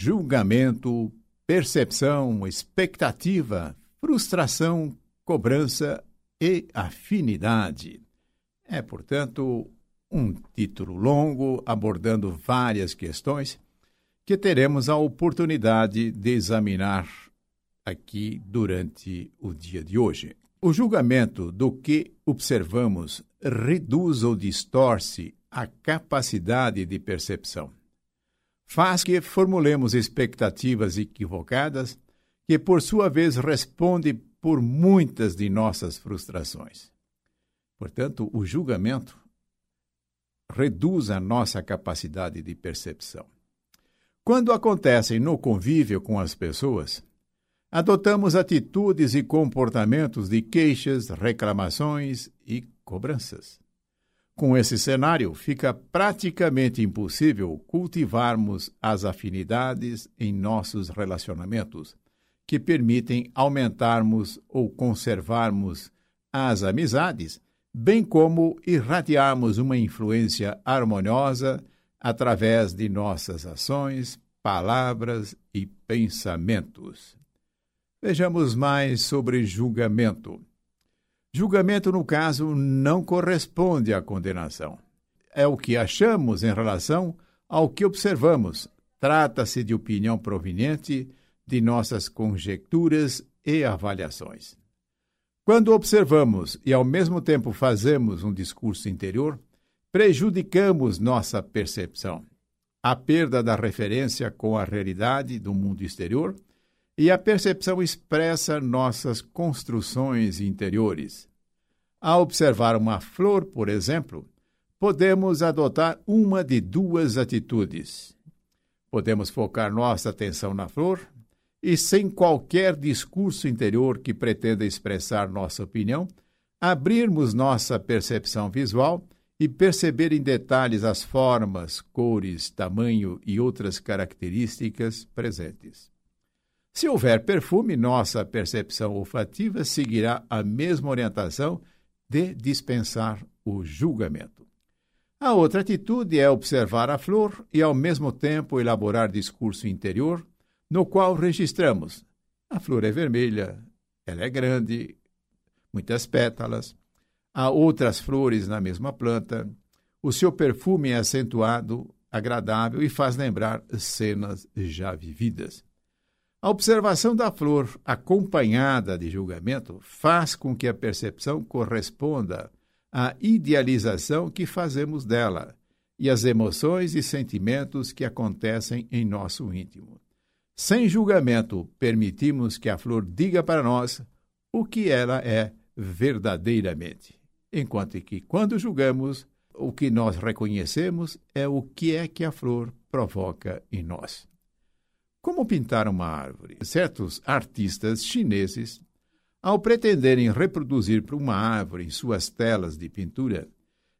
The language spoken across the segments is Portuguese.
julgamento, percepção, expectativa, frustração, cobrança e afinidade. É, portanto, um título longo abordando várias questões que teremos a oportunidade de examinar aqui durante o dia de hoje. O julgamento do que observamos reduz ou distorce a capacidade de percepção. Faz que formulemos expectativas equivocadas, que por sua vez responde por muitas de nossas frustrações. Portanto, o julgamento reduz a nossa capacidade de percepção. Quando acontecem no convívio com as pessoas, adotamos atitudes e comportamentos de queixas, reclamações e cobranças. Com esse cenário, fica praticamente impossível cultivarmos as afinidades em nossos relacionamentos, que permitem aumentarmos ou conservarmos as amizades, bem como irradiarmos uma influência harmoniosa através de nossas ações, palavras e pensamentos. Vejamos mais sobre julgamento. Julgamento, no caso, não corresponde à condenação. É o que achamos em relação ao que observamos. Trata-se de opinião proveniente de nossas conjecturas e avaliações. Quando observamos e ao mesmo tempo fazemos um discurso interior, prejudicamos nossa percepção. A perda da referência com a realidade do mundo exterior e a percepção expressa nossas construções interiores. Ao observar uma flor, por exemplo, podemos adotar uma de duas atitudes. Podemos focar nossa atenção na flor e, sem qualquer discurso interior que pretenda expressar nossa opinião, abrirmos nossa percepção visual e perceber em detalhes as formas, cores, tamanho e outras características presentes. Se houver perfume, nossa percepção olfativa seguirá a mesma orientação de dispensar o julgamento. A outra atitude é observar a flor e, ao mesmo tempo, elaborar discurso interior, no qual registramos: a flor é vermelha, ela é grande, muitas pétalas, há outras flores na mesma planta, o seu perfume é acentuado, agradável e faz lembrar cenas já vividas. A observação da flor, acompanhada de julgamento, faz com que a percepção corresponda à idealização que fazemos dela e às emoções e sentimentos que acontecem em nosso íntimo. Sem julgamento, permitimos que a flor diga para nós o que ela é verdadeiramente, enquanto que, quando julgamos, o que nós reconhecemos é o que é que a flor provoca em nós. Como pintar uma árvore? Certos artistas chineses, ao pretenderem reproduzir uma árvore em suas telas de pintura,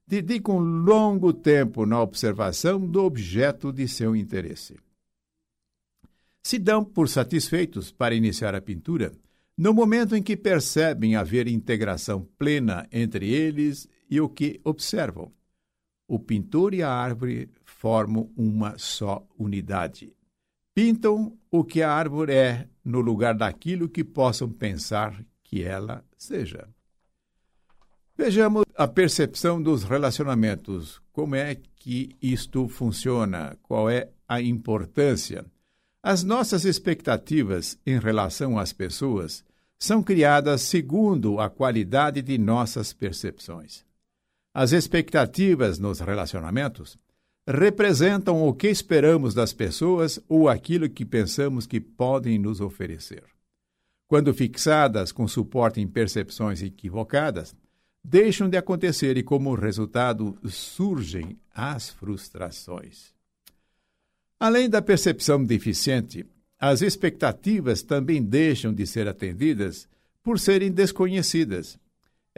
dedicam longo tempo na observação do objeto de seu interesse. Se dão por satisfeitos para iniciar a pintura no momento em que percebem haver integração plena entre eles e o que observam. O pintor e a árvore formam uma só unidade pintam o que a árvore é no lugar daquilo que possam pensar que ela seja. Vejamos a percepção dos relacionamentos. Como é que isto funciona? Qual é a importância? As nossas expectativas em relação às pessoas são criadas segundo a qualidade de nossas percepções. As expectativas nos relacionamentos representam o que esperamos das pessoas ou aquilo que pensamos que podem nos oferecer. Quando fixadas com suporte em percepções equivocadas, deixam de acontecer e, como resultado, surgem as frustrações. Além da percepção deficiente, as expectativas também deixam de ser atendidas por serem desconhecidas.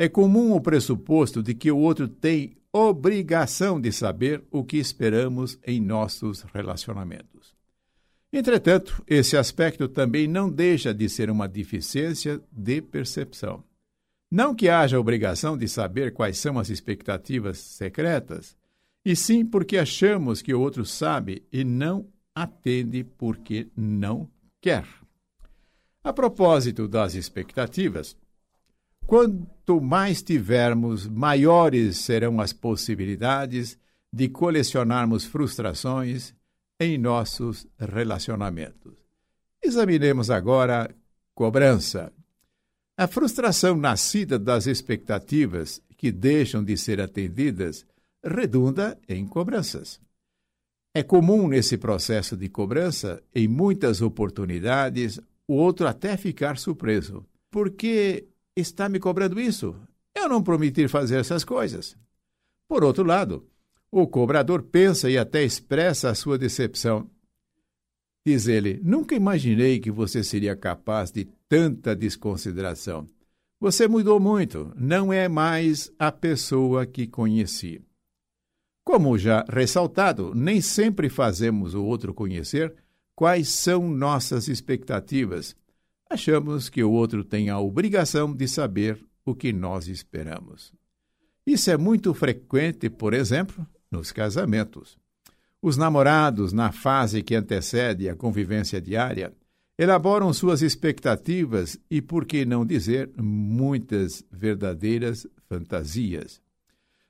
É comum o pressuposto de que o outro tem obrigação de saber o que esperamos em nossos relacionamentos. Entretanto, esse aspecto também não deixa de ser uma deficiência de percepção. Não que haja obrigação de saber quais são as expectativas secretas, e sim porque achamos que o outro sabe e não atende porque não quer. A propósito das expectativas, quanto mais tivermos, maiores serão as possibilidades de colecionarmos frustrações em nossos relacionamentos. Examinemos agora cobrança. A frustração nascida das expectativas que deixam de ser atendidas redunda em cobranças. É comum nesse processo de cobrança, em muitas oportunidades, o outro até ficar surpreso. Por que está me cobrando isso? Eu não prometi fazer essas coisas. Por outro lado, o cobrador pensa e até expressa a sua decepção. Diz ele: Nunca imaginei que você seria capaz de tanta desconsideração. Você mudou muito, não é mais a pessoa que conheci. Como já ressaltado, nem sempre fazemos o outro conhecer quais são nossas expectativas. Achamos que o outro tem a obrigação de saber o que nós esperamos. Isso é muito frequente, por exemplo, nos casamentos. Os namorados, na fase que antecede a convivência diária, elaboram suas expectativas e, por que não dizer, muitas verdadeiras fantasias.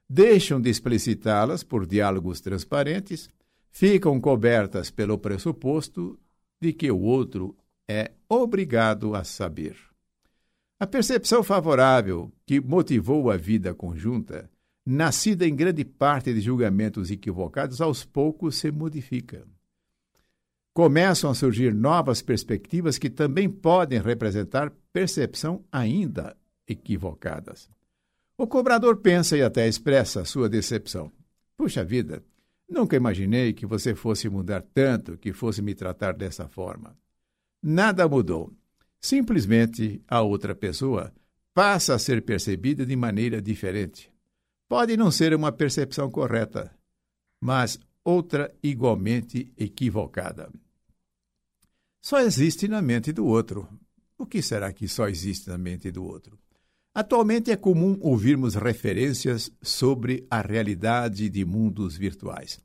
Deixam de explicitá-las por diálogos transparentes, ficam cobertas pelo pressuposto de que o outro é obrigado a saber. A percepção favorável que motivou a vida conjunta nascida em grande parte de julgamentos equivocados, aos poucos se modifica. Começam a surgir novas perspectivas que também podem representar percepção ainda equivocadas. O cobrador pensa e até expressa sua decepção. Puxa vida, nunca imaginei que você fosse mudar tanto, que fosse me tratar dessa forma. Nada mudou. Simplesmente a outra pessoa passa a ser percebida de maneira diferente. Pode não ser uma percepção correta, mas outra igualmente equivocada. Só existe na mente do outro. O que será que só existe na mente do outro? Atualmente é comum ouvirmos referências sobre a realidade de mundos virtuais.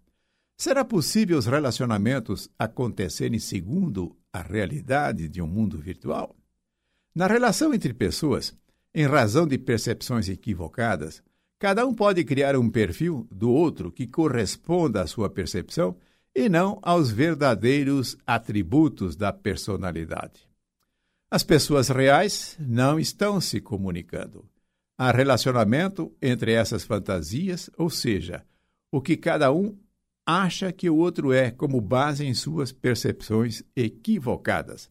Será possível os relacionamentos acontecerem segundo a realidade de um mundo virtual? Na relação entre pessoas, em razão de percepções equivocadas, Cada um pode criar um perfil do outro que corresponda à sua percepção e não aos verdadeiros atributos da personalidade. As pessoas reais não estão se comunicando. Há relacionamento entre essas fantasias, ou seja, o que cada um acha que o outro é como base em suas percepções equivocadas.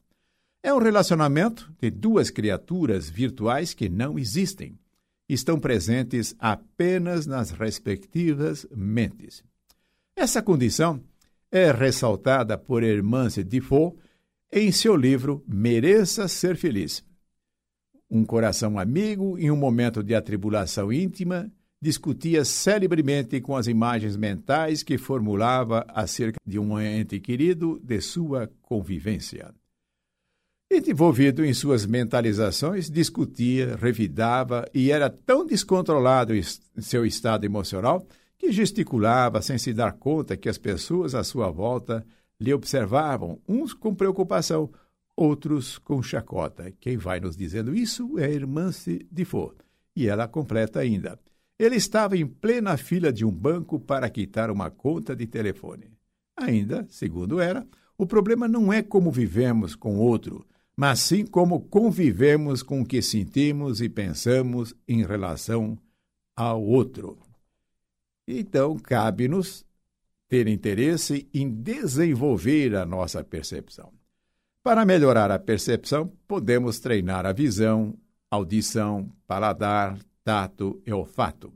É um relacionamento de duas criaturas virtuais que não existem estão presentes apenas nas respectivas mentes. Essa condição é ressaltada por Hermance Defoe em seu livro Mereça Ser Feliz. Um coração amigo, em um momento de atribulação íntima, discutia celebremente com as imagens mentais que formulava acerca de um ente querido de sua convivência. Envolvido em suas mentalizações, discutia, revidava e era tão descontrolado em seu estado emocional que gesticulava sem se dar conta que as pessoas à sua volta lhe observavam, uns com preocupação, outros com chacota. Quem vai nos dizendo isso é a irmã Defoe. E ela completa ainda. Ele estava em plena fila de um banco para quitar uma conta de telefone. Ainda, segundo ela, o problema não é como vivemos com outro, mas sim como convivemos com o que sentimos e pensamos em relação ao outro. Então, cabe-nos ter interesse em desenvolver a nossa percepção. Para melhorar a percepção, podemos treinar a visão, audição, paladar, tato e olfato.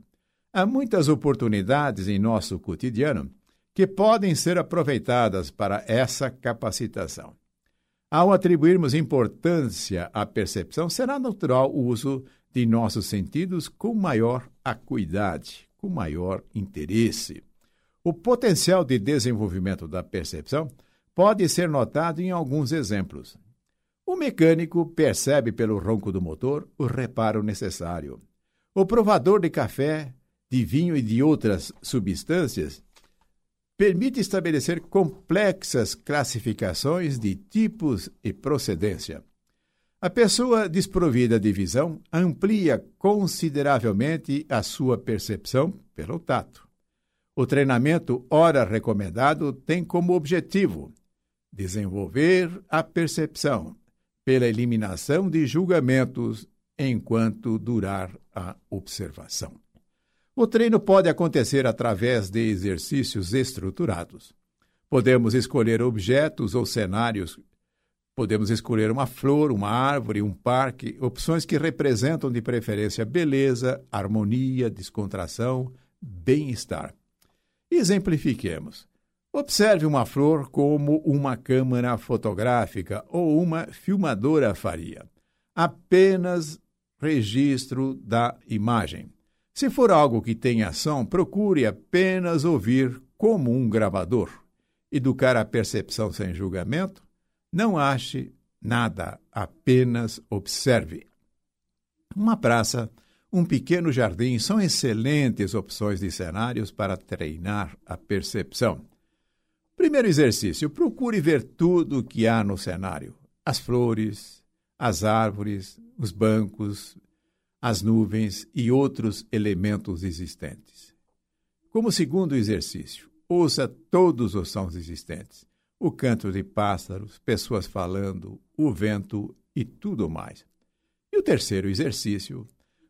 Há muitas oportunidades em nosso cotidiano que podem ser aproveitadas para essa capacitação. Ao atribuirmos importância à percepção, será natural o uso de nossos sentidos com maior acuidade, com maior interesse. O potencial de desenvolvimento da percepção pode ser notado em alguns exemplos. O mecânico percebe pelo ronco do motor o reparo necessário. O provador de café, de vinho e de outras substâncias permite estabelecer complexas classificações de tipos e procedência. A pessoa desprovida de visão amplia consideravelmente a sua percepção pelo tato. O treinamento ora recomendado tem como objetivo desenvolver a percepção pela eliminação de julgamentos enquanto durar a observação. O treino pode acontecer através de exercícios estruturados. Podemos escolher objetos ou cenários. Podemos escolher uma flor, uma árvore, um parque, opções que representam de preferência beleza, harmonia, descontração, bem-estar. Exemplifiquemos. Observe uma flor como uma câmera fotográfica ou uma filmadora faria. Apenas registro da imagem. Se for algo que tem ação, procure apenas ouvir como um gravador. Educar a percepção sem julgamento? Não ache nada, apenas observe. Uma praça, um pequeno jardim são excelentes opções de cenários para treinar a percepção. Primeiro exercício: procure ver tudo o que há no cenário: as flores, as árvores, os bancos, as nuvens e outros elementos existentes. Como segundo exercício, ouça todos os sons existentes: o canto de pássaros, pessoas falando, o vento e tudo mais. E o terceiro exercício,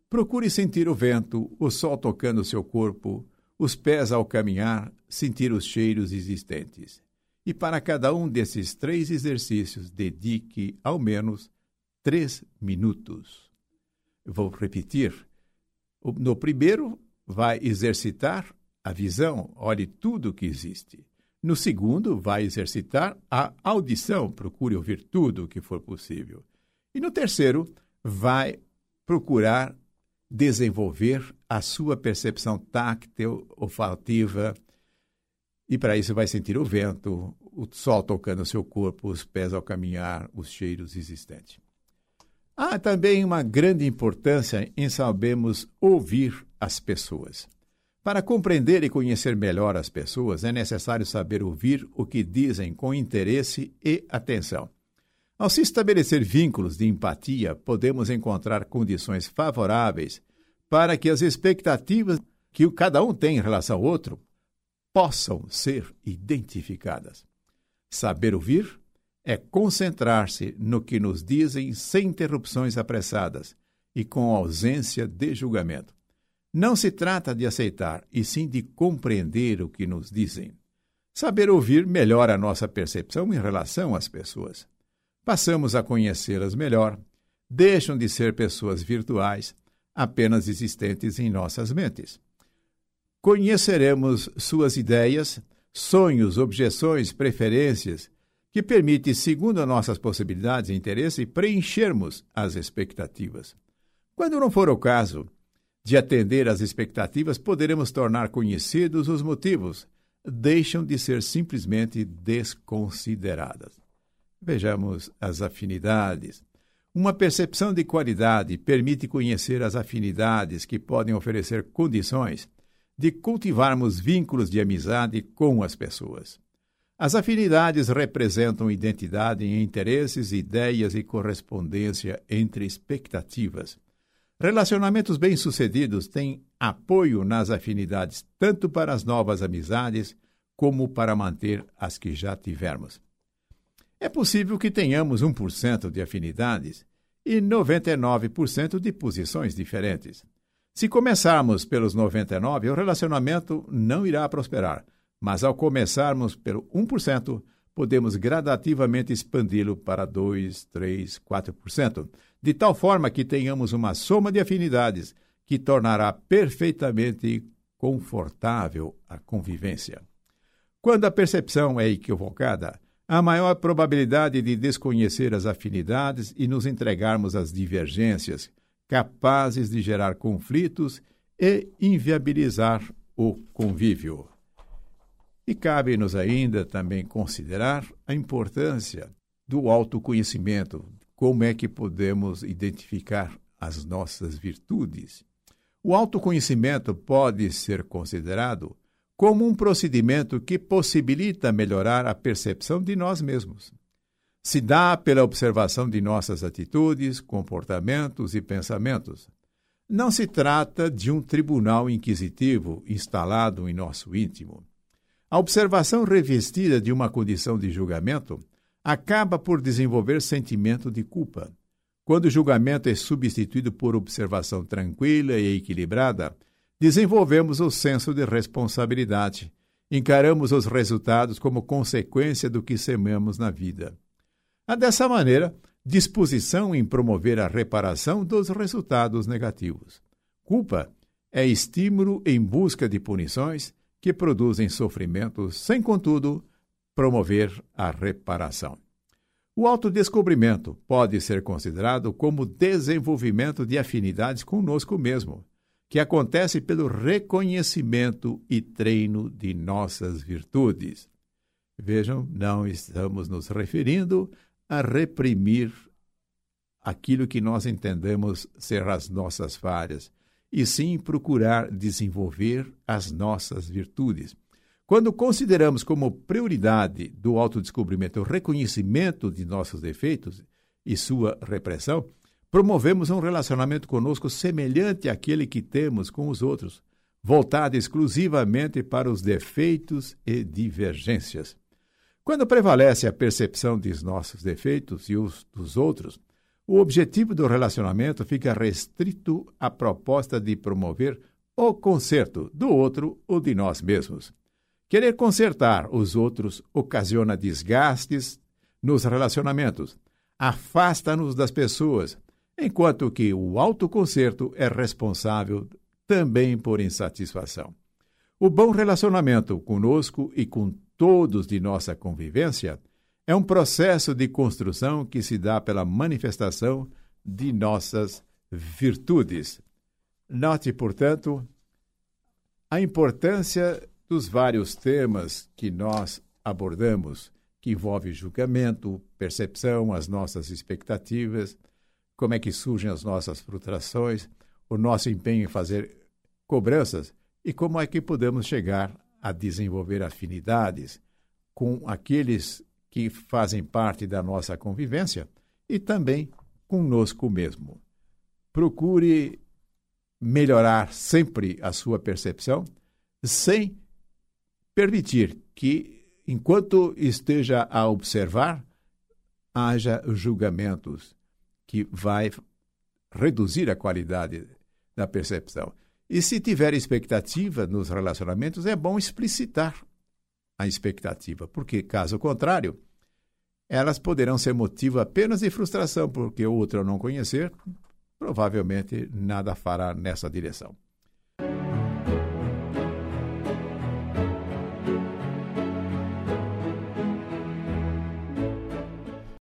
procure sentir o vento, o sol tocando seu corpo, os pés ao caminhar, sentir os cheiros existentes. E para cada um desses três exercícios, dedique ao menos três minutos. Vou repetir. No primeiro, vai exercitar a visão, olhe tudo que existe. No segundo, vai exercitar a audição, procure ouvir tudo o que for possível. E no terceiro, vai procurar desenvolver a sua percepção táctil, olfativa, e para isso vai sentir o vento, o sol tocando o seu corpo, os pés ao caminhar, os cheiros existentes. Há também uma grande importância em sabermos ouvir as pessoas. Para compreender e conhecer melhor as pessoas, é necessário saber ouvir o que dizem com interesse e atenção. Ao se estabelecer vínculos de empatia, podemos encontrar condições favoráveis para que as expectativas que cada um tem em relação ao outro possam ser identificadas. Saber ouvir é concentrar-se no que nos dizem sem interrupções apressadas e com ausência de julgamento. Não se trata de aceitar, e sim de compreender o que nos dizem. Saber ouvir melhora a nossa percepção em relação às pessoas. Passamos a conhecê-las melhor, deixam de ser pessoas virtuais, apenas existentes em nossas mentes. Conheceremos suas ideias, sonhos, objeções, preferências que permite, segundo nossas possibilidades e interesse, preenchermos as expectativas. Quando não for o caso de atender às expectativas, poderemos tornar conhecidos os motivos, deixam de ser simplesmente desconsideradas. Vejamos as afinidades. Uma percepção de qualidade permite conhecer as afinidades que podem oferecer condições de cultivarmos vínculos de amizade com as pessoas. As afinidades representam identidade em interesses, ideias e correspondência entre expectativas. Relacionamentos bem-sucedidos têm apoio nas afinidades, tanto para as novas amizades como para manter as que já tivermos. É possível que tenhamos 1% de afinidades e 99% de posições diferentes. Se começarmos pelos 99, o relacionamento não irá prosperar mas ao começarmos pelo 1%, podemos gradativamente expandi-lo para 2, 3, 4%, de tal forma que tenhamos uma soma de afinidades que tornará perfeitamente confortável a convivência. Quando a percepção é equivocada, há maior probabilidade de desconhecer as afinidades e nos entregarmos às divergências, capazes de gerar conflitos e inviabilizar o convívio. E cabe-nos ainda também considerar a importância do autoconhecimento, como é que podemos identificar as nossas virtudes. O autoconhecimento pode ser considerado como um procedimento que possibilita melhorar a percepção de nós mesmos. Se dá pela observação de nossas atitudes, comportamentos e pensamentos. Não se trata de um tribunal inquisitivo instalado em nosso íntimo. A observação revestida de uma condição de julgamento acaba por desenvolver sentimento de culpa. Quando o julgamento é substituído por observação tranquila e equilibrada, desenvolvemos o senso de responsabilidade. Encaramos os resultados como consequência do que sememos na vida. Há dessa maneira disposição em promover a reparação dos resultados negativos. Culpa é estímulo em busca de punições que produzem sofrimentos, sem, contudo, promover a reparação. O autodescobrimento pode ser considerado como desenvolvimento de afinidades conosco mesmo, que acontece pelo reconhecimento e treino de nossas virtudes. Vejam, não estamos nos referindo a reprimir aquilo que nós entendemos ser as nossas falhas, e sim procurar desenvolver as nossas virtudes. Quando consideramos como prioridade do autodescobrimento o reconhecimento de nossos defeitos e sua repressão, promovemos um relacionamento conosco semelhante àquele que temos com os outros, voltado exclusivamente para os defeitos e divergências. Quando prevalece a percepção dos nossos defeitos e os dos outros, o objetivo do relacionamento fica restrito à proposta de promover o conserto do outro ou de nós mesmos. Querer consertar os outros ocasiona desgastes nos relacionamentos, afasta-nos das pessoas, enquanto que o autoconserto é responsável também por insatisfação. O bom relacionamento conosco e com todos de nossa convivência é um processo de construção que se dá pela manifestação de nossas virtudes. Note, portanto, a importância dos vários temas que nós abordamos, que envolve julgamento, percepção, as nossas expectativas, como é que surgem as nossas frustrações, o nosso empenho em fazer cobranças e como é que podemos chegar a desenvolver afinidades com aqueles que fazem parte da nossa convivência e também conosco mesmo. Procure melhorar sempre a sua percepção sem permitir que, enquanto esteja a observar, haja julgamentos que vai reduzir a qualidade da percepção. E se tiver expectativa nos relacionamentos, é bom explicitar a expectativa, porque, caso contrário, elas poderão ser motivo apenas de frustração, porque o outro, não conhecer, provavelmente nada fará nessa direção.